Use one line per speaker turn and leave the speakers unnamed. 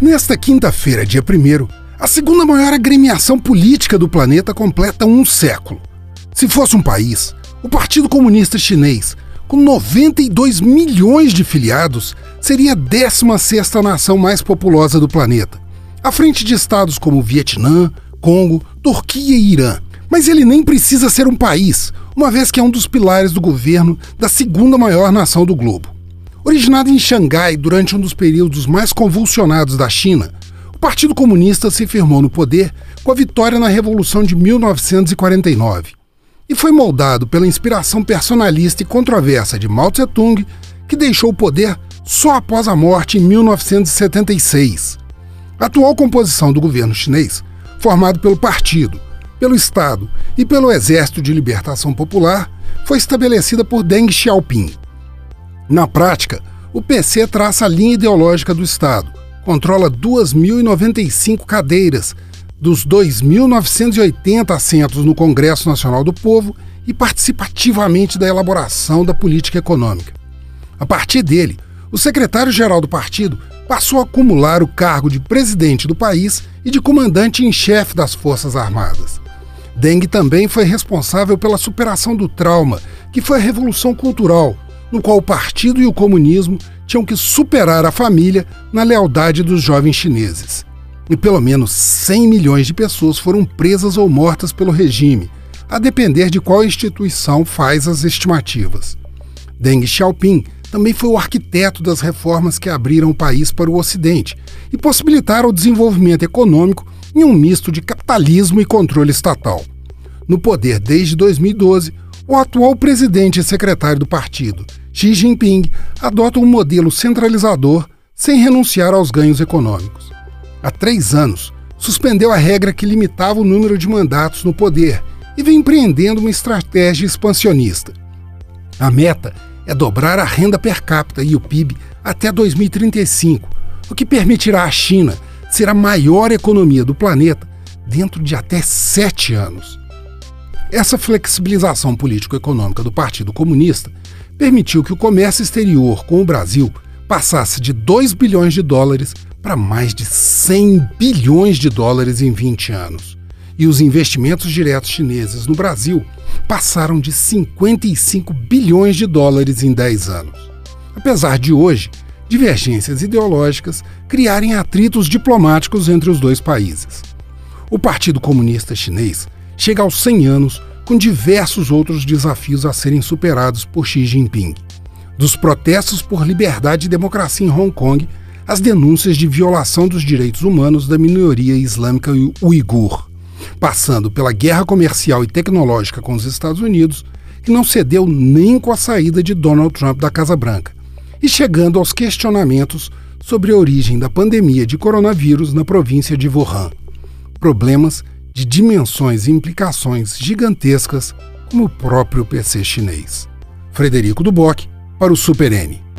Nesta quinta-feira, dia 1, a segunda maior agremiação política do planeta completa um século. Se fosse um país, o Partido Comunista Chinês, com 92 milhões de filiados, seria a 16 nação mais populosa do planeta, à frente de estados como Vietnã, Congo, Turquia e Irã. Mas ele nem precisa ser um país, uma vez que é um dos pilares do governo da segunda maior nação do globo. Originado em Xangai durante um dos períodos mais convulsionados da China, o Partido Comunista se firmou no poder com a vitória na Revolução de 1949 e foi moldado pela inspiração personalista e controversa de Mao Tse-tung, que deixou o poder só após a morte em 1976. A atual composição do governo chinês, formado pelo partido, pelo Estado e pelo Exército de Libertação Popular, foi estabelecida por Deng Xiaoping. Na prática, o PC traça a linha ideológica do Estado, controla 2.095 cadeiras dos 2.980 assentos no Congresso Nacional do Povo e participa ativamente da elaboração da política econômica. A partir dele, o secretário-geral do partido passou a acumular o cargo de presidente do país e de comandante em chefe das Forças Armadas. Deng também foi responsável pela superação do trauma, que foi a Revolução Cultural, no qual o partido e o comunismo tinham que superar a família na lealdade dos jovens chineses. E pelo menos 100 milhões de pessoas foram presas ou mortas pelo regime, a depender de qual instituição faz as estimativas. Deng Xiaoping também foi o arquiteto das reformas que abriram o país para o Ocidente e possibilitaram o desenvolvimento econômico em um misto de capitalismo e controle estatal. No poder desde 2012, o atual presidente e secretário do partido, Xi Jinping, adota um modelo centralizador sem renunciar aos ganhos econômicos. Há três anos, suspendeu a regra que limitava o número de mandatos no poder e vem empreendendo uma estratégia expansionista. A meta é dobrar a renda per capita e o PIB até 2035, o que permitirá à China ser a maior economia do planeta dentro de até sete anos. Essa flexibilização político-econômica do Partido Comunista permitiu que o comércio exterior com o Brasil passasse de 2 bilhões de dólares para mais de 100 bilhões de dólares em 20 anos. E os investimentos diretos chineses no Brasil passaram de 55 bilhões de dólares em 10 anos. Apesar de hoje, divergências ideológicas criarem atritos diplomáticos entre os dois países. O Partido Comunista Chinês chega aos 100 anos com diversos outros desafios a serem superados por Xi Jinping. Dos protestos por liberdade e democracia em Hong Kong, às denúncias de violação dos direitos humanos da minoria islâmica uigur, passando pela guerra comercial e tecnológica com os Estados Unidos, que não cedeu nem com a saída de Donald Trump da Casa Branca, e chegando aos questionamentos sobre a origem da pandemia de coronavírus na província de Wuhan. Problemas de dimensões e implicações gigantescas como o próprio PC chinês. Frederico Duboc para o Super N.